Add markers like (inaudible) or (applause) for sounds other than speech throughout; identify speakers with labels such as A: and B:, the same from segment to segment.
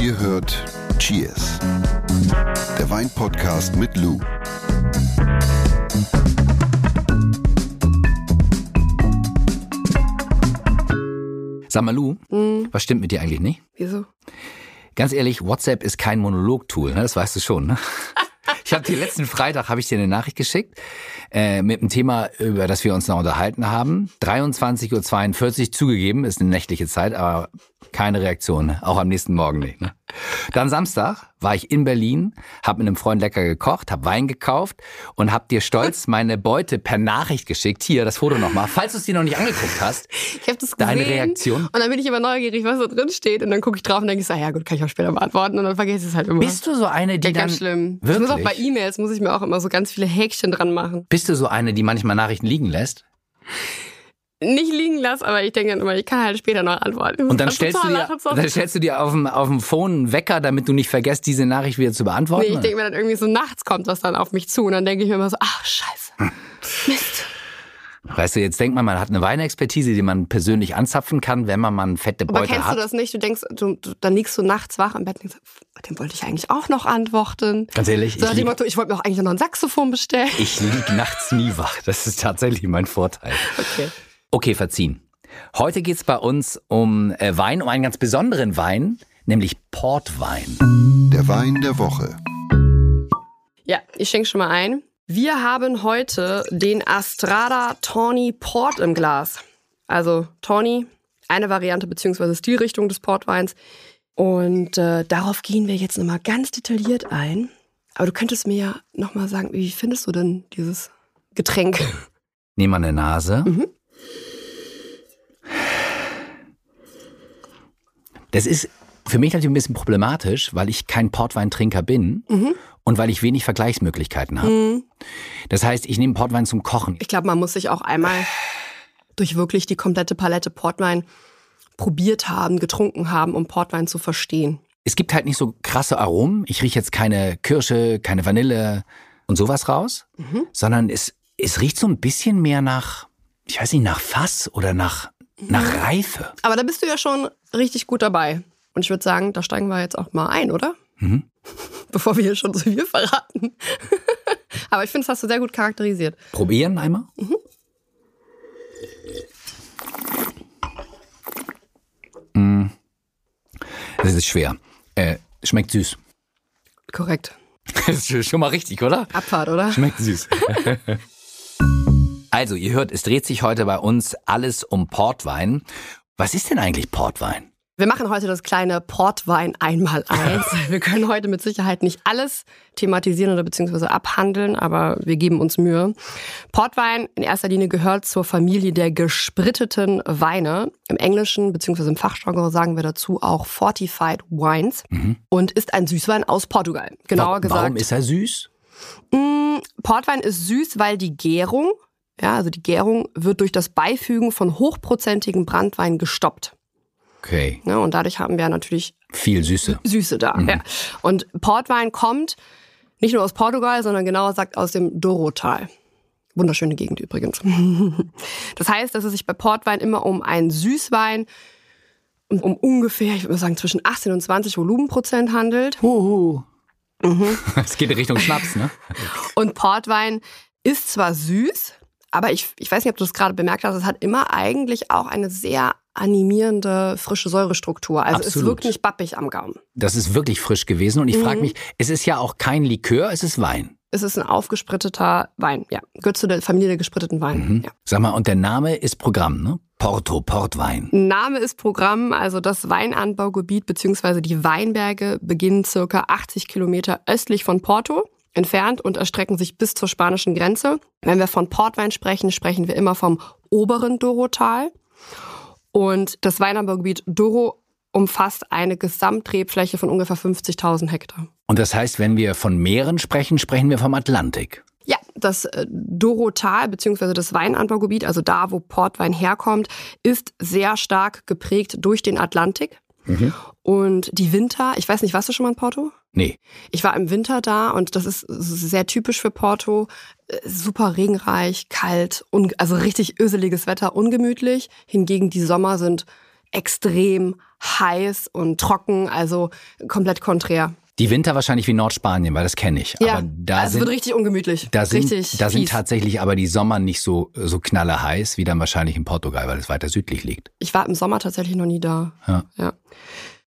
A: Ihr hört Cheers, der Weinpodcast mit Lou.
B: Sag mal, Lu, was stimmt mit dir eigentlich nicht?
C: Wieso?
B: Ganz ehrlich, WhatsApp ist kein Monolog-Tool, ne? das weißt du schon. Ne? (laughs) Ich habe dir letzten Freitag habe ich dir eine Nachricht geschickt äh, mit einem Thema, über das wir uns noch unterhalten haben. 23.42 Uhr zugegeben, ist eine nächtliche Zeit, aber keine Reaktion, ne? auch am nächsten Morgen nicht. Ne? Dann Samstag war ich in Berlin, habe mit einem Freund lecker gekocht, habe Wein gekauft und habe dir stolz (laughs) meine Beute per Nachricht geschickt. Hier, das Foto nochmal. Falls du es dir noch nicht angeguckt hast,
C: Ich habe das gesehen.
B: Deine Reaktion?
C: Und dann bin ich immer neugierig, was da drin steht. Und dann gucke ich drauf und denke, ich, ah ja gut, kann ich auch später beantworten. Und dann vergesse ich es halt immer.
B: bist du so eine, die
C: ja,
B: dann...
C: ganz schlimm. Ich
B: Wirklich?
C: muss auch bei E-Mails, muss ich mir auch immer so ganz viele Häkchen dran machen.
B: Bist du so eine, die manchmal Nachrichten liegen lässt?
C: Nicht liegen lassen, aber ich denke dann immer, ich kann halt später noch antworten.
B: Und dann
C: Das
B: stellst, dir, dann stellst du dir auf dem, auf dem Phone einen Wecker, damit du nicht vergisst, diese Nachricht wieder zu beantworten?
C: Nee, ich denke mir dann irgendwie so nachts kommt was dann auf mich zu. Und dann denke ich mir immer so, ach scheiße.
B: Hm.
C: Mist.
B: weißt du, jetzt denkt man, man hat eine Weinexpertise, die man persönlich anzapfen kann, wenn man mal eine fette
C: Aber
B: Beute
C: kennst
B: hat.
C: du das nicht? Du denkst, du, du, dann liegst du nachts wach im Bett und denkst, dem wollte ich eigentlich auch noch antworten.
B: Ganz ehrlich,
C: So
B: ich lieg,
C: Motto, ich wollte mir auch eigentlich noch ein Saxophon bestellen.
B: ich lieg nachts nie wach. Das ist tatsächlich mein Vorteil.
C: Okay.
B: Okay, verziehen. Heute geht's bei uns um äh, Wein, um einen ganz besonderen Wein, nämlich Portwein.
A: Der Wein der Woche.
C: Ja, ich schenke schon mal ein. Wir haben heute den Astrada Tawny Port im Glas. Also Tawny, eine Variante bzw. Stilrichtung des Portweins. Und äh, darauf gehen wir jetzt nochmal ganz detailliert ein. Aber du könntest mir ja nochmal sagen, wie findest du denn dieses Getränk?
B: Nehmen wir eine Nase.
C: Mhm.
B: Das ist für mich natürlich ein bisschen problematisch, weil ich kein Portweintrinker bin
C: Mhm.
B: und weil ich wenig Vergleichsmöglichkeiten habe. Das heißt, ich nehme Portwein zum Kochen.
C: Ich glaube, man muss sich auch einmal durch wirklich die komplette Palette Portwein probiert haben, getrunken haben, um Portwein zu verstehen.
B: Es gibt halt nicht so krasse Aromen. Ich rieche jetzt keine Kirsche, keine Vanille und sowas raus,
C: Mhm.
B: sondern es, es riecht so ein bisschen mehr nach, ich weiß nicht, nach Fass oder nach, nach
C: Mhm.
B: Reife.
C: Aber da bist du ja schon richtig gut dabei. Und ich würde sagen, da steigen wir jetzt auch mal ein, oder?
B: Mhm. (laughs)
C: Bevor wir hier schon so viel verraten. (laughs) Aber ich finde, das hast du sehr gut charakterisiert.
B: Probieren einmal. Mm. Das ist schwer. Äh, schmeckt süß.
C: Korrekt. (laughs)
B: Das ist schon mal richtig, oder?
C: Abfahrt, oder?
B: Schmeckt süß. Also, ihr hört, es dreht sich heute bei uns alles um Portwein. Was ist denn eigentlich Portwein?
C: Wir machen heute das kleine Portwein einmal eins. (laughs) Wir können heute mit Sicherheit nicht alles thematisieren oder beziehungsweise abhandeln, aber wir geben uns Mühe. Portwein in erster Linie gehört zur Familie der gespritteten Weine. Im Englischen beziehungsweise im Fachjargon sagen wir dazu auch Fortified Wines und ist ein Süßwein aus Portugal. Genauer
B: Wa-
C: gesagt.
B: Warum ist er süß?
C: Portwein ist süß, weil die Gärung, ja, also die Gärung wird durch das Beifügen von hochprozentigen Brandwein gestoppt.
B: Okay,
C: Ne? Und dadurch haben wir natürlich
B: viel Süße.
C: Süße da. Ja. Und Portwein kommt nicht nur aus Portugal, sondern genauer gesagt aus dem Dorotal. Wunderschöne Gegend übrigens. (laughs) Das heißt, dass es sich bei Portwein immer um einen Süßwein um, um ungefähr, ich würde mal sagen, zwischen 18 und 20 Volumenprozent handelt.
B: Huhu. (laughs) Es geht in Richtung Schnaps, ne?
C: Und Portwein ist zwar süß, aber ich, ich weiß nicht, ob du das gerade bemerkt hast, es hat immer eigentlich auch eine sehr animierende, frische Säurestruktur. Also es
B: Absolut.
C: wirkt nicht bappig am Gaumen.
B: Das ist wirklich frisch gewesen. Und ich frage mich, es ist ja auch kein Likör, es ist Wein.
C: Es ist ein aufgespritteter Wein, ja. Gehört zu der Familie der gespritteten Weine. Ja.
B: Sag mal, und der Name ist Programm, ne? Porto, Portwein.
C: Name ist Programm, also das Weinanbaugebiet bzw. die Weinberge beginnen circa 80 Kilometer östlich von Porto entfernt und erstrecken sich bis zur spanischen Grenze. Wenn wir von Portwein sprechen, sprechen wir immer vom oberen Dorotal. Und das Weinanbaugebiet Doro umfasst eine Gesamtrebfläche von ungefähr 50.000 Hektar.
B: Und das heißt, wenn wir von Meeren sprechen, sprechen wir vom Atlantik.
C: Ja, das äh, Dorotal bzw. das Weinanbaugebiet, also da, wo Portwein herkommt, ist sehr stark geprägt durch den Atlantik. Und die Winter, ich weiß nicht, warst du schon mal in Porto?
B: Nee.
C: Ich war im Winter da und das ist sehr typisch für Porto. Äh, Super regenreich, kalt, also richtig öseliges Wetter, ungemütlich. Hingegen die Sommer sind extrem heiß und trocken, also komplett konträr.
B: Die Winter wahrscheinlich wie Nordspanien, weil das kenne ich.
C: Ja,
B: aber da
C: es
B: sind,
C: wird richtig ungemütlich.
B: da sind,
C: richtig
B: da sind
C: fies.
B: tatsächlich aber die Sommer nicht so, so knalle heiß wie dann wahrscheinlich in Portugal, weil es weiter südlich liegt.
C: Ich war im Sommer tatsächlich noch nie da.
B: Ja.
C: Ja.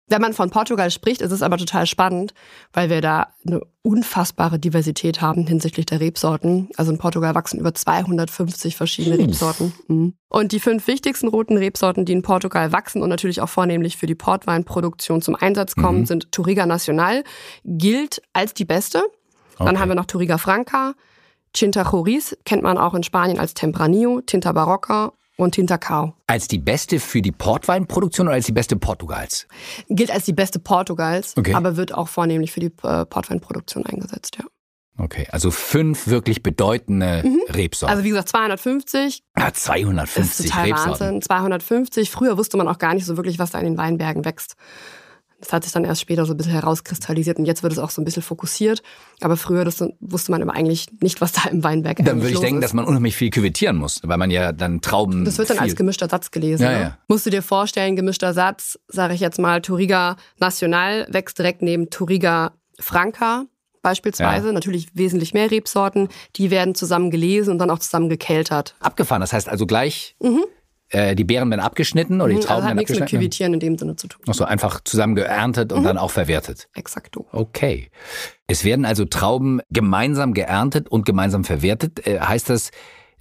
C: Wenn man von Portugal spricht, ist es aber total spannend, weil wir da eine unfassbare Diversität haben hinsichtlich der Rebsorten. Also in Portugal wachsen über 250 verschiedene
B: Hm.
C: Rebsorten. Mhm. Und die fünf wichtigsten roten Rebsorten, die in Portugal wachsen und natürlich auch vornehmlich für die Portweinproduktion zum Einsatz kommen,
B: Mhm.
C: sind Touriga Nacional, gilt als die beste. Dann
B: Okay.
C: haben wir noch Touriga Franca, Tinta Choris, kennt man auch in Spanien als Tempranillo, Tinta Barroca Cao.
B: Als die beste für die Portweinproduktion oder als die beste Portugals?
C: Gilt als die beste Portugals,
B: Okay.
C: aber wird auch vornehmlich für die äh, Portweinproduktion eingesetzt, ja.
B: Okay, also fünf wirklich bedeutende Rebsorten.
C: Also wie gesagt, 250
B: ja,
C: ist
B: 250
C: total
B: Rebsorten.
C: Wahnsinn. 250. Früher wusste man auch gar nicht so wirklich, was da in den Weinbergen wächst. Das hat sich dann erst später so ein bisschen herauskristallisiert und jetzt wird es auch so ein bisschen fokussiert. Aber früher das wusste man aber eigentlich nicht, was da im Weinberg
B: Dann
C: eigentlich
B: würde ich denken,
C: ist.
B: dass man unheimlich viel küvettieren muss, weil man ja dann Trauben.
C: Das wird dann
B: viel
C: als gemischter Satz gelesen.
B: Ja,
C: ne?
B: ja.
C: Musst du dir vorstellen, gemischter Satz, sage ich jetzt mal, Touriga Nacional wächst direkt neben Touriga Franca beispielsweise.
B: Ja.
C: Natürlich wesentlich mehr Rebsorten. Die werden zusammen gelesen und dann auch zusammen gekeltert.
B: abgefahren. Das heißt also gleich, äh, die Beeren werden abgeschnitten oder die
C: Also
B: Trauben
C: hat
B: werden
C: nichts mit
B: abgeschnitten.
C: Küvitieren in dem Sinne zu tun.
B: Ach so, einfach zusammen geerntet und dann auch verwertet.
C: Exakto.
B: Okay. Es werden also Trauben gemeinsam geerntet und gemeinsam verwertet. Äh, heißt das,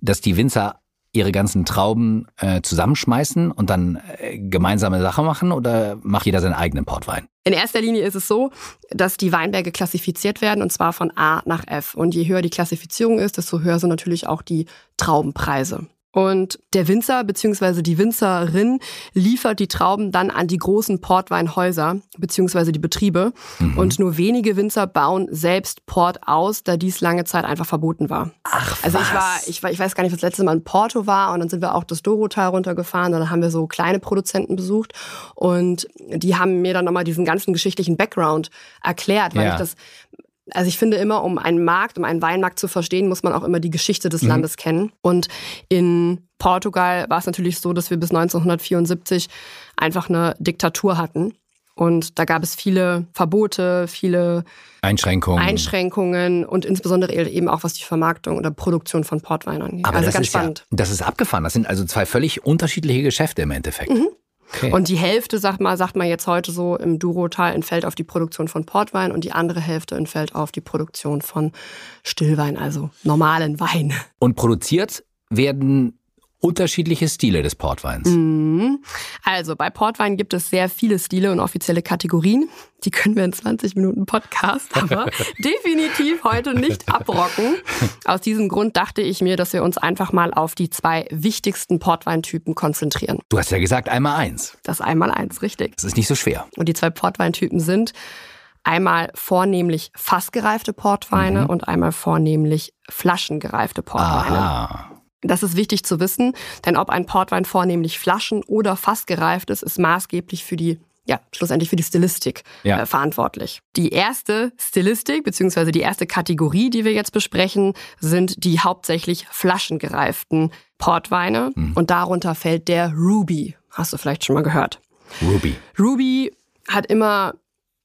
B: dass die Winzer ihre ganzen Trauben äh, zusammenschmeißen und dann äh, gemeinsame Sache machen oder macht jeder seinen eigenen Portwein?
C: In erster Linie ist es so, dass die Weinberge klassifiziert werden und zwar von A nach F. Und je höher die Klassifizierung ist, desto höher sind natürlich auch die Traubenpreise. Und der Winzer bzw. die Winzerin liefert die Trauben dann an die großen Portweinhäuser bzw. die Betriebe. Und nur wenige Winzer bauen selbst Port aus, da dies lange Zeit einfach verboten war.
B: Ach,
C: Also ich war, ich war, ich weiß gar nicht, was das letzte Mal in Porto war und dann sind wir auch das Dorotal runtergefahren und dann haben wir so kleine Produzenten besucht und die haben mir dann nochmal diesen ganzen geschichtlichen Background erklärt, weil
B: Ja.
C: ich das, also ich finde immer, um einen Markt, um einen Weinmarkt zu verstehen, muss man auch immer die Geschichte
B: Mhm.
C: des Landes kennen und in Portugal war es natürlich so, dass wir bis 1974 einfach eine Diktatur hatten. Und da gab es viele Verbote, viele
B: Einschränkungen.
C: Einschränkungen und insbesondere eben auch was die Vermarktung oder Produktion von Portwein angeht.
B: Aber
C: also
B: das
C: ganz
B: ist
C: spannend.
B: Ja, das ist abgefahren. Das sind also zwei völlig unterschiedliche Geschäfte im Endeffekt. Okay.
C: Und die Hälfte, sagt man, sagt man jetzt heute so im Durotal, entfällt auf die Produktion von Portwein und die andere Hälfte entfällt auf die Produktion von Stillwein, also normalen Wein.
B: Und produziert werden unterschiedliche Stile des Portweins.
C: Mhm. Also bei Portwein gibt es sehr viele Stile und offizielle Kategorien. Die können wir in 20 Minuten Podcast, aber (laughs) definitiv heute nicht abrocken. Aus diesem Grund dachte ich mir, dass wir uns einfach mal auf die zwei wichtigsten Portweintypen konzentrieren.
B: Du hast ja gesagt, einmal eins.
C: Das einmal eins, richtig.
B: Das ist nicht so schwer.
C: Und die zwei Portweintypen sind einmal vornehmlich fassgereifte Portweine und einmal vornehmlich flaschengereifte Portweine.
B: Aha.
C: Das ist wichtig zu wissen, denn ob ein Portwein vornehmlich flaschen- oder fassgereift ist, ist maßgeblich für die ja, schlussendlich für die Stilistik
B: Ja.
C: äh, verantwortlich. Die erste Stilistik beziehungsweise die erste Kategorie, die wir jetzt besprechen, sind die hauptsächlich flaschengereiften Portweine und darunter fällt der Ruby. Hast du vielleicht schon mal gehört?
B: Ruby.
C: Ruby hat immer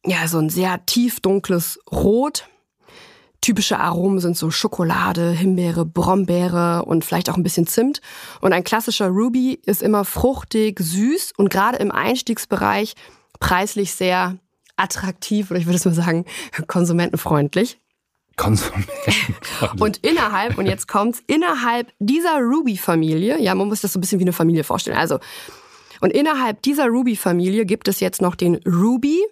C: ja so ein sehr tief dunkles Rot. Typische Aromen sind so Schokolade, Himbeere, Brombeere und vielleicht auch ein bisschen Zimt. Und ein klassischer Ruby ist immer fruchtig, süß und gerade im Einstiegsbereich preislich sehr attraktiv oder ich würde es mal sagen (laughs) konsumentenfreundlich.
B: Konsumenten.
C: Und innerhalb, und jetzt kommt's, innerhalb dieser Ruby-Familie, ja, man muss das so ein bisschen wie eine Familie vorstellen. Also, und innerhalb dieser Ruby-Familie gibt es jetzt noch den Ruby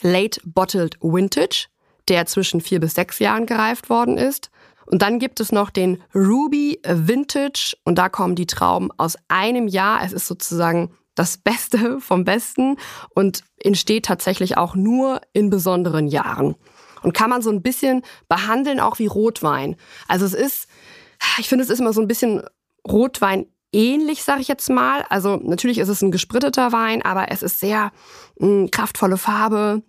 C: Late Bottled Vintage, der zwischen vier bis sechs Jahren gereift worden ist. Und dann gibt es noch den Ruby Vintage und da kommen die Trauben aus einem Jahr. Es ist sozusagen das (laughs) Beste vom Besten und entsteht tatsächlich auch nur in besonderen Jahren. Und kann man so ein bisschen behandeln, auch wie Rotwein. Also es ist, ich finde, es ist immer so ein bisschen Rotwein ähnlich, sage ich jetzt mal. Also natürlich ist es ein gespritteter Wein, aber es ist sehr mh, kraftvolle Farbe,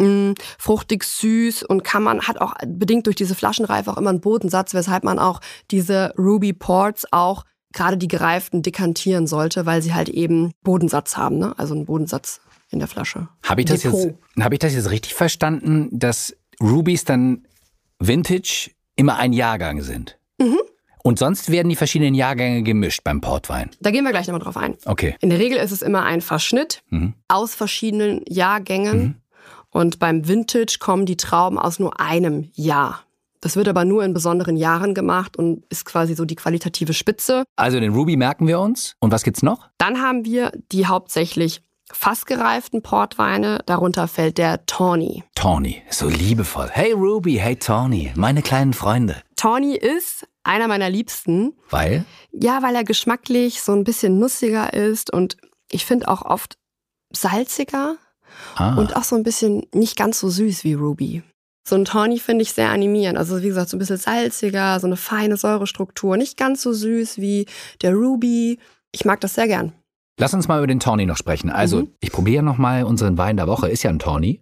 C: mh, fruchtig süß und kann man, hat auch bedingt durch diese Flaschenreife auch immer einen Bodensatz, weshalb man auch diese Ruby Ports auch gerade die gereiften dekantieren sollte, weil sie halt eben Bodensatz haben, ne? also einen Bodensatz in der Flasche.
B: Habe ich, das jetzt, hab ich das jetzt richtig verstanden, dass Rubies dann Vintage immer ein Jahrgang sind?
C: Mhm.
B: Und sonst werden die verschiedenen Jahrgänge gemischt beim Portwein.
C: Da gehen wir gleich nochmal drauf ein.
B: Okay.
C: In der Regel ist es immer ein Verschnitt
B: Mhm.
C: aus verschiedenen Jahrgängen. Und beim Vintage kommen die Trauben aus nur einem Jahr. Das wird aber nur in besonderen Jahren gemacht und ist quasi so die qualitative Spitze.
B: Also den Ruby merken wir uns. Und was gibt's noch?
C: Dann haben wir die hauptsächlich fassgereiften Portweine. Darunter fällt der Tawny.
B: Tawny. So liebevoll. Hey Ruby, hey Tawny, meine kleinen Freunde.
C: Tawny ist einer meiner Liebsten.
B: Weil?
C: Ja, weil er geschmacklich so ein bisschen nussiger ist und ich finde auch oft salziger
B: Ah.
C: und auch so ein bisschen nicht ganz so süß wie Ruby. So ein Tawny finde ich sehr animierend. Also wie gesagt, so ein bisschen salziger, so eine feine Säurestruktur. Nicht ganz so süß wie der Ruby. Ich mag das sehr gern.
B: Lass uns mal über den Tawny noch sprechen. Also,
C: Mhm.
B: ich probiere noch mal unseren Wein der Woche. Ist ja ein Tawny.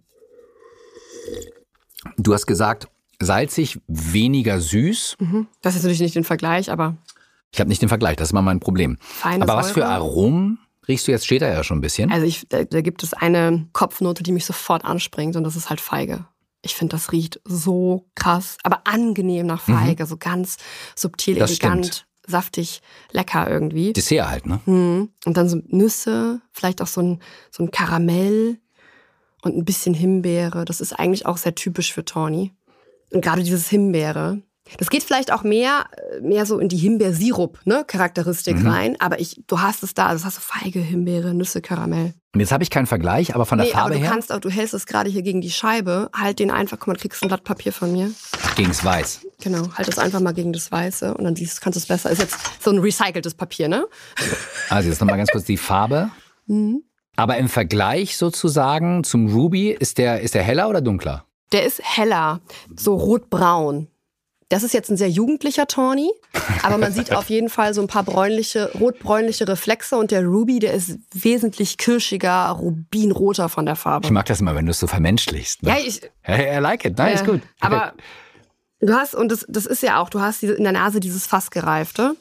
B: Du hast gesagt, salzig, weniger süß.
C: Mhm. Das ist natürlich nicht den Vergleich, aber
B: Ich habe nicht den Vergleich, das ist mal mein Problem.
C: feine
B: Aber was für
C: Säure.
B: Aromen riechst du jetzt? Steht da ja schon ein bisschen.
C: Also ich, da, da gibt es eine Kopfnote, die mich sofort anspringt und das ist halt Feige. Ich finde, das riecht so krass, aber angenehm nach Feige, so ganz subtil,
B: Mhm. Das
C: elegant,
B: stimmt.
C: saftig, lecker irgendwie.
B: Dessert halt, ne?
C: Hm. Und dann so Nüsse, vielleicht auch so ein, so ein Karamell und ein bisschen Himbeere. Das ist eigentlich auch sehr typisch für Tawny. Und gerade dieses Himbeere. Das geht vielleicht auch mehr, äh, mehr so in die Himbeersirup, ne,
B: Mhm.
C: rein. Aber ich, du hast es da, also das hast du Feige, Himbeere, Nüsse, Karamell.
B: Und jetzt habe ich keinen Vergleich, aber von der
C: Nee, aber
B: Farbe
C: du
B: her
C: kannst auch, du hältst es gerade hier gegen die Scheibe. Halt den einfach, guck mal, du kriegst ein Blatt Papier von mir.
B: gegen's Weiß.
C: Genau, halt es einfach mal gegen das Weiße und dann siehst, kannst du es besser. Ist jetzt so ein recyceltes Papier, ne?
B: Also jetzt nochmal ganz kurz die Farbe. (laughs)
C: Mhm.
B: Aber im Vergleich sozusagen zum Ruby, ist der, ist der heller oder dunkler?
C: Der ist heller, so rotbraun. Das ist jetzt ein sehr jugendlicher Tawny, aber man sieht auf jeden Fall so ein paar bräunliche, rotbräunliche Reflexe und der Ruby, der ist wesentlich kirschiger, rubinroter von der Farbe.
B: Ich mag das immer, wenn du es so vermenschlichst. Ne?
C: ja, ich,
B: Hey, I like it. Nein, ist
C: äh,
B: gut.
C: Aber du hast, und das, das ist ja auch, du hast diese, in der Nase dieses Fassgereifte.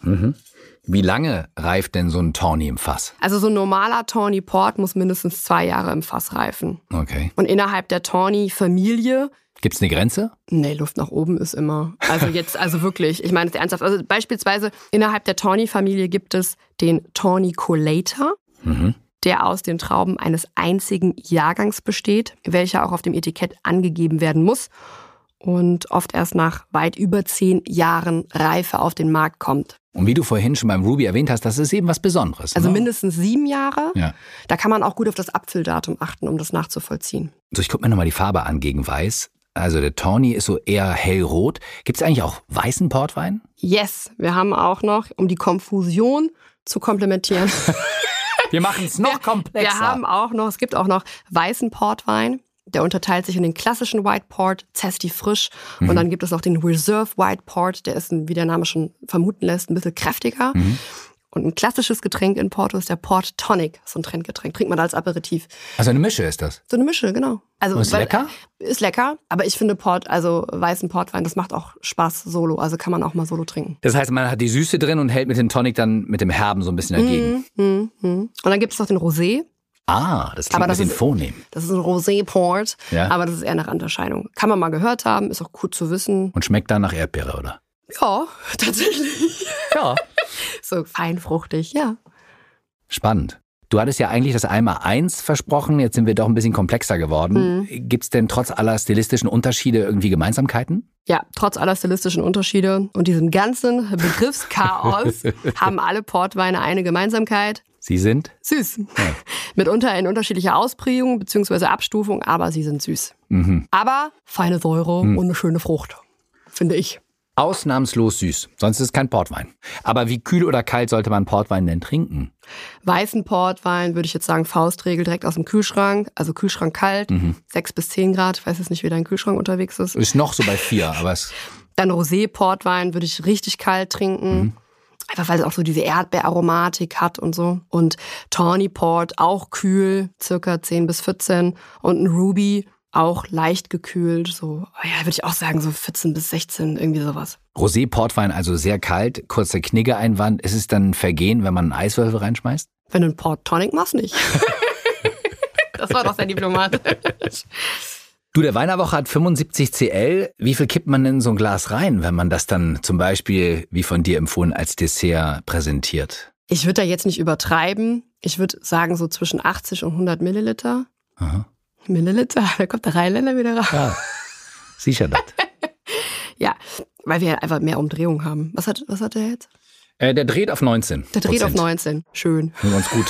B: Wie lange reift denn so ein Tawny im Fass?
C: Also so ein normaler Tawny Port muss mindestens zwei Jahre im Fass reifen.
B: Okay.
C: Und innerhalb der Tawny-Familie
B: Gibt's eine Grenze?
C: Nee, Luft nach oben ist immer. Also jetzt, also wirklich, ich meine es ernsthaft. Also beispielsweise innerhalb der Tawny-Familie gibt es den Tawny Collator,
B: Mhm.
C: der aus den Trauben eines einzigen Jahrgangs besteht, welcher auch auf dem Etikett angegeben werden muss und oft erst nach weit über zehn Jahren Reife auf den Markt kommt.
B: Und wie du vorhin schon beim Ruby erwähnt hast, das ist eben was Besonderes.
C: Also
B: ne?
C: mindestens sieben Jahre.
B: Ja.
C: Da kann man auch gut auf das Apfeldatum achten, um das nachzuvollziehen.
B: So, ich guck mir nochmal die Farbe an gegen Weiß. Also der Tawny ist so eher hellrot. Gibt's eigentlich auch weißen Portwein?
C: Yes, wir haben auch noch, um die Konfusion zu komplementieren. (laughs)
B: Wir machen es noch (laughs) komplexer.
C: Wir haben auch noch, es gibt auch noch weißen Portwein. Der unterteilt sich in den klassischen White Port, Zesty frisch.
B: Mhm.
C: Und dann gibt es noch den Reserve White Port. Der ist, wie der Name schon vermuten lässt, ein bisschen kräftiger.
B: Mhm.
C: Und ein klassisches Getränk in Porto ist der Port Tonic. So ein Trendgetränk. Trinkt man als Aperitif.
B: also eine Mische ist das.
C: So eine Mische, genau. Also,
B: Und ist
C: weil-
B: lecker?
C: Ist lecker. Aber ich finde Port, also weißen Portwein, das macht auch Spaß solo. Also kann man auch mal solo trinken.
B: Das heißt, man hat die Süße drin und hält mit dem Tonic dann mit dem Herben so ein bisschen dagegen.
C: Mhm, mhm. Und dann gibt es noch den Rosé.
B: Ah, das klingt
C: Aber
B: ein
C: das
B: bisschen
C: ist-
B: vornehm.
C: Das ist ein Rosé-Port.
B: Ja.
C: Aber das ist eher eine Randerscheinung. Kann man mal gehört haben, ist auch gut zu wissen.
B: Und schmeckt dann nach Erdbeere, oder?
C: Ja, (laughs) tatsächlich.
B: Ja. (laughs)
C: So feinfruchtig, ja.
B: Spannend. Du hattest ja eigentlich das einmal eins versprochen, jetzt sind wir doch ein bisschen komplexer geworden.
C: Mhm.
B: Gibt's denn trotz aller stilistischen Unterschiede irgendwie Gemeinsamkeiten?
C: Ja, trotz aller stilistischen Unterschiede und diesem ganzen (laughs) Begriffschaos haben alle Portweine eine Gemeinsamkeit.
B: Sie sind?
C: Süß. (laughs) Mitunter in unterschiedlicher Ausprägung bzw. Abstufung, aber sie sind süß.
B: Mhm.
C: Aber feine Säure und eine schöne Frucht, finde ich.
B: Ausnahmslos süß, sonst ist es kein Portwein. Aber wie kühl oder kalt sollte man Portwein denn trinken?
C: Weißen Portwein würde ich jetzt sagen, Faustregel direkt aus dem Kühlschrank. Also Kühlschrank kalt, sechs bis zehn Grad. Ich weiß jetzt nicht, wie dein Kühlschrank unterwegs ist.
B: Ist noch so bei vier, aber es
C: Dann Rosé-Portwein würde ich richtig kalt trinken. Einfach weil es auch so diese Erdbeeraromatik hat und so. Und Tawny Port auch kühl, circa 10 bis 14. Und ein Ruby auch leicht gekühlt, so, oh ja, würde ich auch sagen, so 14 bis 16, irgendwie sowas.
B: Rosé-Portwein also sehr kalt, kurzer Knigge-Einwand. Ist es dann ein Vergehen, wenn man einen Eiswürfel reinschmeißt?
C: Wenn du einen Port Tonic machst, nicht. (laughs) das war doch sehr diplomatisch. (laughs)
B: Du, der Weinerwoche hat 75 CL. Wie viel kippt man in so ein Glas rein, wenn man das dann zum Beispiel, wie von dir empfohlen, als Dessert präsentiert?
C: Ich würde da jetzt nicht übertreiben. Ich würde sagen so zwischen 80 und 100 Milliliter.
B: Aha.
C: Milliliter? (laughs) Da kommt der Rheinländer wieder raus.
B: Ja, sicher das. (laughs)
C: Ja, weil wir einfach mehr Umdrehung haben. Was hat, was hat der jetzt?
B: Äh, der dreht auf 19.
C: Der dreht auf
B: Prozent.
C: 19. Schön.
B: Ganz gut.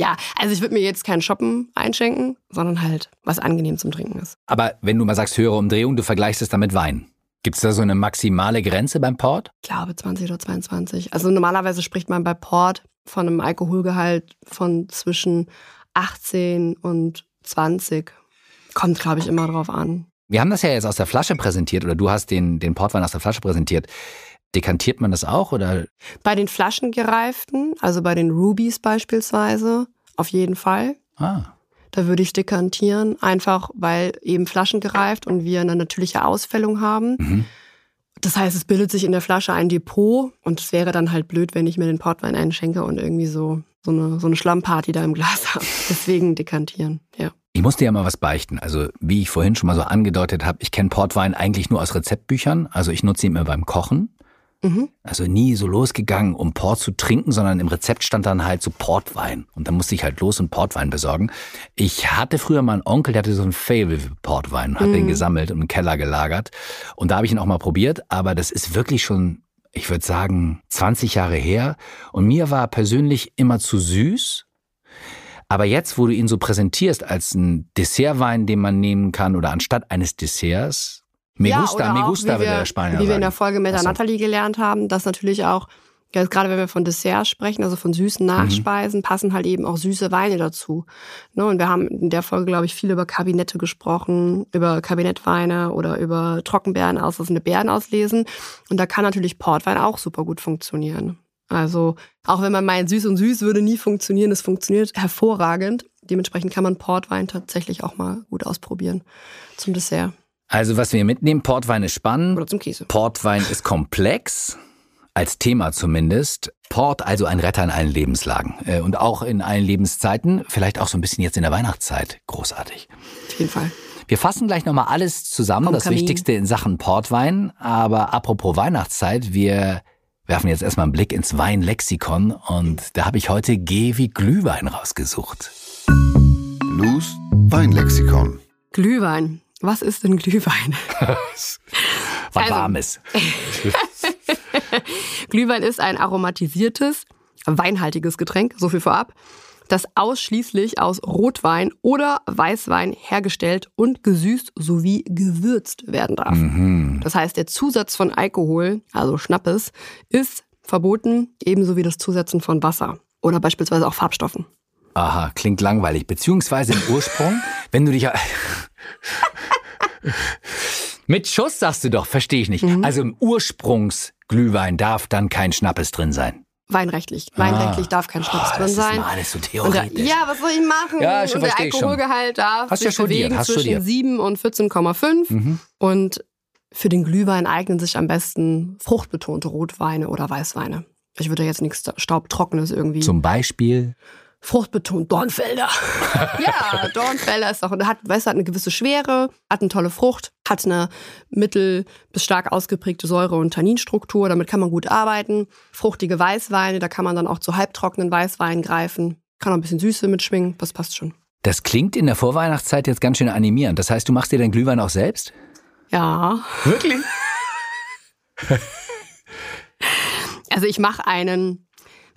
C: Ja, also ich würde mir jetzt keinen Shoppen einschenken, sondern halt was angenehm zum Trinken ist.
B: Aber wenn du mal sagst höhere Umdrehung, du vergleichst es dann mit Wein. Gibt es da so eine maximale Grenze beim Port?
C: Ich glaube 20 oder 22. Also normalerweise spricht man bei Port von einem Alkoholgehalt von zwischen 18 und 20. Kommt, glaube ich, immer drauf an.
B: Wir haben das ja jetzt aus der Flasche präsentiert oder du hast den, den Portwein aus der Flasche präsentiert. Dekantiert man das auch oder?
C: Bei den flaschengereiften, also bei den Rubies beispielsweise, auf jeden Fall.
B: Ah,
C: Da würde ich dekantieren, einfach weil eben flaschengereift und wir eine natürliche Ausfällung haben.
B: mhm.
C: Das heißt, es bildet sich in der Flasche ein Depot und es wäre dann halt blöd, wenn ich mir den Portwein einschenke und irgendwie so, so, eine, so eine Schlammparty da im Glas habe. (laughs) Deswegen dekantieren, ja.
B: Ich muss dir ja mal was beichten. Also, wie ich vorhin schon mal so angedeutet habe, ich kenne Portwein eigentlich nur aus Rezeptbüchern. Also, ich nutze ihn immer beim Kochen.
C: Mhm.
B: Also nie so losgegangen, um Port zu trinken, sondern im Rezept stand dann halt so Portwein. Und dann musste ich halt los und Portwein besorgen. Ich hatte früher mal einen Onkel, der hatte so ein Fable für Portwein, hat den gesammelt und im Keller gelagert. Und da habe ich ihn auch mal probiert, aber das ist wirklich schon, ich würde sagen, 20 Jahre her. Und mir war persönlich immer zu süß. Aber jetzt, wo du ihn so präsentierst als ein Dessertwein, den man nehmen kann oder anstatt eines Desserts, me
C: ja,
B: gusta, me
C: auch,
B: gusta,
C: wie
B: würde
C: wir,
B: der Spanier
C: Wie wir in der. Folge mit der
B: so.
C: Nathalie gelernt haben, dass natürlich auch, gerade wenn wir von Desserts sprechen, also von süßen
B: Mhm.
C: Nachspeisen, passen halt eben auch süße Weine dazu. Ne? Und wir haben in der Folge, glaube ich, viel über Kabinette gesprochen, über Kabinettweine oder über Trockenbeeren auslassende Beeren auslesen. Und da kann natürlich Portwein auch super gut funktionieren. Also auch wenn man meint, süß und süß würde nie funktionieren, es funktioniert hervorragend. Dementsprechend kann man Portwein tatsächlich auch mal gut ausprobieren zum Dessert
B: Also was wir mitnehmen, Portwein ist spannend,
C: oder zum Käse.
B: Portwein ist komplex, als Thema zumindest. Port also ein Retter in allen Lebenslagen äh, und auch in allen Lebenszeiten, vielleicht auch so ein bisschen jetzt in der Weihnachtszeit. Großartig.
C: Auf jeden Fall.
B: Wir fassen gleich nochmal alles zusammen,
C: Vom
B: das
C: Kamin.
B: Wichtigste in Sachen Portwein. Aber apropos Weihnachtszeit, wir werfen jetzt erstmal einen Blick ins Weinlexikon und da habe ich heute G wie Glühwein rausgesucht.
A: Lus Weinlexikon.
C: Glühwein. Was ist denn Glühwein? (laughs)
B: Was
C: Also-
B: Warmes. (laughs)
C: Glühwein ist ein aromatisiertes, weinhaltiges Getränk, so viel vorab, das ausschließlich aus Rotwein oder Weißwein hergestellt und gesüßt sowie gewürzt werden darf.
B: Mhm.
C: Das heißt, der Zusatz von Alkohol, also Schnappes, ist verboten, ebenso wie das Zusetzen von Wasser oder beispielsweise auch Farbstoffen.
B: Aha, klingt langweilig. Beziehungsweise im Ursprung, wenn du dich. Mit Schuss sagst du doch, verstehe ich nicht.
C: Mhm.
B: Also im Ursprungsglühwein darf dann kein Schnappes drin sein.
C: Weinrechtlich. Weinrechtlich darf kein Schnaps
B: Ah,
C: drin
B: das
C: sein.
B: ist mal alles so theoretisch.
C: ja, was soll ich machen?
B: Ja, schon
C: und der
B: ich schon.
C: Alkoholgehalt darf
B: Hast
C: sich
B: ja
C: bewegen
B: hast
C: zwischen
B: studiert.
C: 7 und 14,5.
B: Mhm.
C: Und für den Glühwein eignen sich am besten fruchtbetonte Rotweine oder Weißweine. Ich würde jetzt nichts Staubtrockenes irgendwie.
B: Zum Beispiel.
C: Fruchtbetont Dornfelder. (laughs) ja, Dornfelder ist auch, hat, weißt du, hat eine gewisse Schwere, hat eine tolle Frucht, hat eine mittel- bis stark ausgeprägte Säure- und Tanninstruktur. Damit kann man gut arbeiten. Fruchtige Weißweine, da kann man dann auch zu halbtrockenen Weißweinen greifen. Kann auch ein bisschen Süße mitschwingen, das passt schon.
B: Das klingt in der Vorweihnachtszeit jetzt ganz schön animierend. Das heißt, du machst dir deinen Glühwein auch selbst?
C: Ja.
B: Wirklich? (laughs)
C: Also ich mache einen,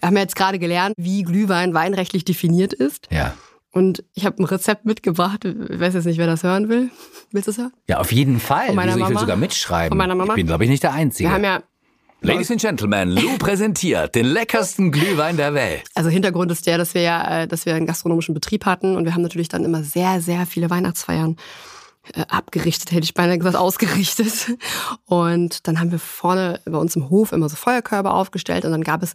C: haben ja jetzt gerade gelernt, wie Glühwein weinrechtlich definiert ist.
B: Ja.
C: Und ich habe ein Rezept mitgebracht. Ich weiß jetzt nicht, wer das hören will. Willst du es hören?
B: Ja, auf jeden Fall.
C: Von meiner
B: Wieso, ich will sogar mitschreiben.
C: Von meiner Mama?
B: Ich bin, glaube ich, nicht der Einzige.
C: Wir haben ja,
B: Ladies and Gentlemen, Lou (laughs) präsentiert den leckersten Glühwein der Welt.
C: also Hintergrund ist der, dass wir ja, äh, dass wir einen gastronomischen Betrieb hatten und wir haben natürlich dann immer sehr, sehr viele Weihnachtsfeiern äh, abgerichtet, hätte ich beinahe gesagt, ausgerichtet. Und dann haben wir vorne bei uns im Hof immer so Feuerkörbe aufgestellt und dann gab es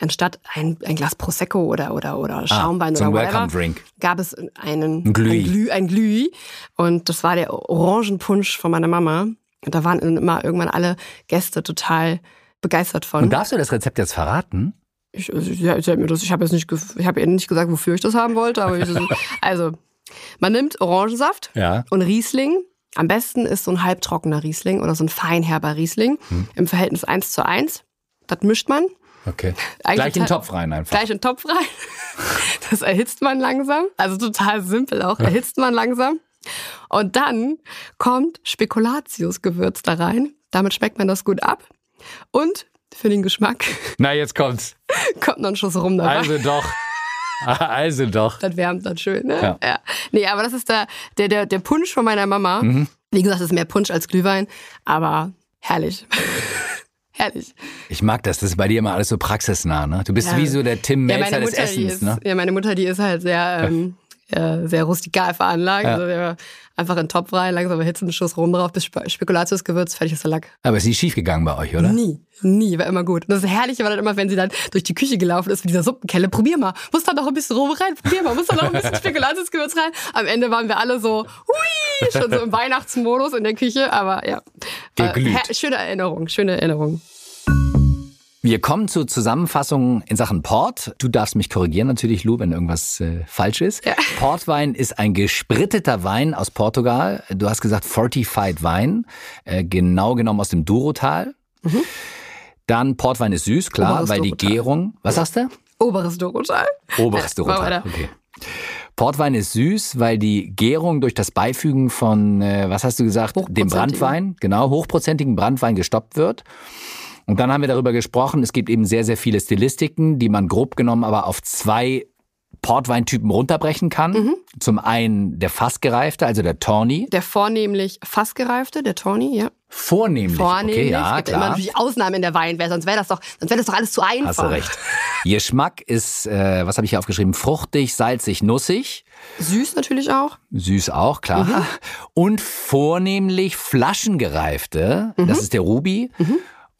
C: anstatt ein, ein Glas Prosecco oder, oder, oder Schaumwein
B: Ah, so
C: oder whatever,
B: Welcome Drink.
C: gab es einen
B: Ein Glüh.
C: Ein Glüh, ein Glüh. Und das war der Orangenpunsch von meiner Mama. Und da waren immer irgendwann alle Gäste total begeistert von.
B: Und darfst du das Rezept jetzt verraten?
C: Ich, ich, ich, ich habe jetzt nicht, ich habe nicht gesagt, wofür ich das haben wollte, aber ich, (laughs) also man nimmt Orangensaft
B: Ja.
C: und Riesling. Am besten ist so ein halbtrockener Riesling oder so ein feinherber Riesling
B: Hm.
C: im Verhältnis 1 zu 1. Das mischt man
B: Okay.
C: Eigentlich
B: Gleich in den Topf rein einfach.
C: gleich in den Topf rein. (laughs) Das erhitzt man langsam. Also total simpel auch. Erhitzt man langsam. Und dann kommt Spekulatiusgewürz da rein. Damit schmeckt man das gut ab. Und für den Geschmack
B: Na, jetzt kommt's. (laughs)
C: kommt noch ein Schuss rum dabei.
B: Also doch. (laughs) Also doch.
C: Das wärmt dann schön, ne?
B: Ja.
C: Ja. Nee, aber das ist der, der, der, der Punsch von meiner Mama.
B: Mhm.
C: Wie gesagt, das ist mehr Punsch als Glühwein, aber herrlich. (laughs) herrlich.
B: Ich mag das. Das ist bei dir immer alles so praxisnah, ne? Du bist
C: Ja.
B: wie so der Tim
C: Ja,
B: Melzer
C: meine
B: des
C: Mutter,
B: Essens,
C: ist,
B: ne?
C: ja, meine Mutter, die ist halt sehr, ähm, äh, sehr rustikal veranlagt.
B: Ja.
C: Also einfach in den Topf rein, langsam erhitzen, Schuss rum drauf, bis Spe Spekulatiusgewürz, fertig ist der Lack.
B: Aber ist nie schief gegangen bei euch, oder?
C: Nie, nie, war immer gut. Und das Herrliche war dann immer, wenn sie dann durch die Küche gelaufen ist mit dieser Suppenkelle, probier mal, muss da noch ein bisschen rum rein, probier mal, muss da noch ein bisschen Spekulatiusgewürz rein. Am Ende waren wir alle so, hui, schon so im (laughs) Weihnachtsmodus in der Küche, aber ja.
B: Geglüht.
C: her- schöne Erinnerung, schöne Erinnerung.
B: Wir kommen zur Zusammenfassung in Sachen Port. Du darfst mich korrigieren natürlich, Lou, wenn irgendwas äh, falsch ist.
C: Ja. (laughs)
B: Portwein ist ein gespritteter Wein aus Portugal. Du hast gesagt Fortified Wein, äh, genau genommen aus dem Durotal. Dann Portwein ist süß, klar,
C: Mhm. Oberes
B: weil die
C: Durotal.
B: Gärung. Was sagst du?
C: Oberes Dorotal.
B: Oberes (laughs) Durotal. Okay. Portwein ist süß, weil die Gärung durch das Beifügen von, äh, was hast du gesagt, dem. Brandwein, genau, hochprozentigen Brandwein gestoppt wird. Und dann haben wir darüber gesprochen, es gibt eben sehr, sehr viele Stilistiken, die man grob genommen aber auf zwei Portweintypen runterbrechen kann.
C: Mhm.
B: Zum einen der fassgereifte, also der Tawny.
C: Der vornehmlich fassgereifte, der Tawny, ja.
B: Vornehmlich.
C: Vornehmlich.
B: Okay, ja,
C: es gibt ja immer
B: klar.
C: natürlich Ausnahmen in der Weinwelt, sonst wäre das doch, sonst wäre das doch alles zu einfach.
B: Hast du recht. Geschmack ist, äh, was habe ich hier aufgeschrieben? Fruchtig, salzig, nussig.
C: Süß natürlich auch.
B: Süß auch, klar.
C: Mhm.
B: Und vornehmlich flaschengereifte,
C: Mhm.
B: das ist der Ruby.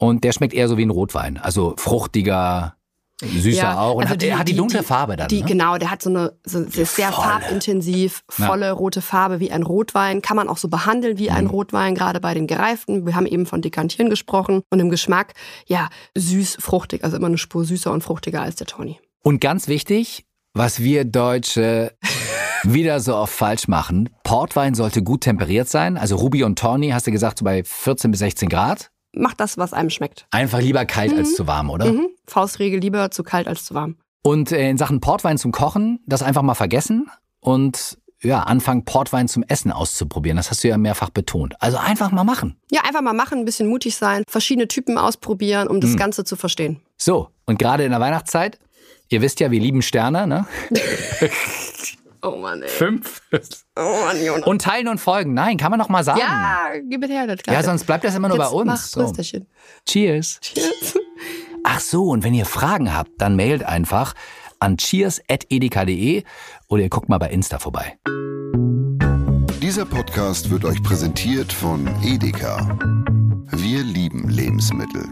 B: Und der schmeckt eher so wie ein Rotwein. Also fruchtiger, süßer auch. Und
C: also
B: hat, er hat die, dunkle Farbe dann.
C: Die,
B: ne?
C: Genau, der hat so eine so, sehr,
B: volle.
C: farbintensiv, volle rote Farbe wie ein Rotwein. Kann man auch so behandeln wie
B: Mhm.
C: ein Rotwein, gerade bei den gereiften. Wir haben eben von Dekantieren gesprochen. Und im Geschmack, ja, süß, fruchtig. Also immer eine Spur süßer und fruchtiger als der Tawny.
B: Und ganz wichtig, was wir Deutsche (laughs) wieder so oft falsch machen. Portwein sollte gut temperiert sein. Also Ruby und Tawny, hast du gesagt, so bei 14 bis 16 Grad.
C: Macht das, was einem schmeckt.
B: Einfach lieber kalt als zu warm, oder?
C: Mhm. Faustregel lieber zu kalt als zu warm.
B: Und äh, in Sachen Portwein zum Kochen, das einfach mal vergessen und ja, anfangen Portwein zum Essen auszuprobieren. Das hast du ja mehrfach betont. Also einfach mal machen.
C: Ja, einfach mal machen, ein bisschen mutig sein, verschiedene Typen ausprobieren, um
B: Mhm.
C: das Ganze zu verstehen.
B: So, und gerade in der Weihnachtszeit, ihr wisst ja, wir lieben Sterne, ne? (laughs) (laughs)
C: Oh Mann, ey.
B: Fünf.
C: Oh Mann, Jonas.
B: Und teilen und folgen. Nein, kann man doch mal sagen.
C: Ja, gib es her, das
B: Ja, sonst bleibt das immer nur bei
C: Jetzt
B: uns.
C: Mach
B: So. Cheers.
C: Cheers.
B: Ach so, und wenn ihr Fragen habt, dann mailt einfach an cheers.edeka.de oder ihr guckt mal bei Insta vorbei.
A: Dieser Podcast wird euch präsentiert von Edeka. Wir lieben Lebensmittel.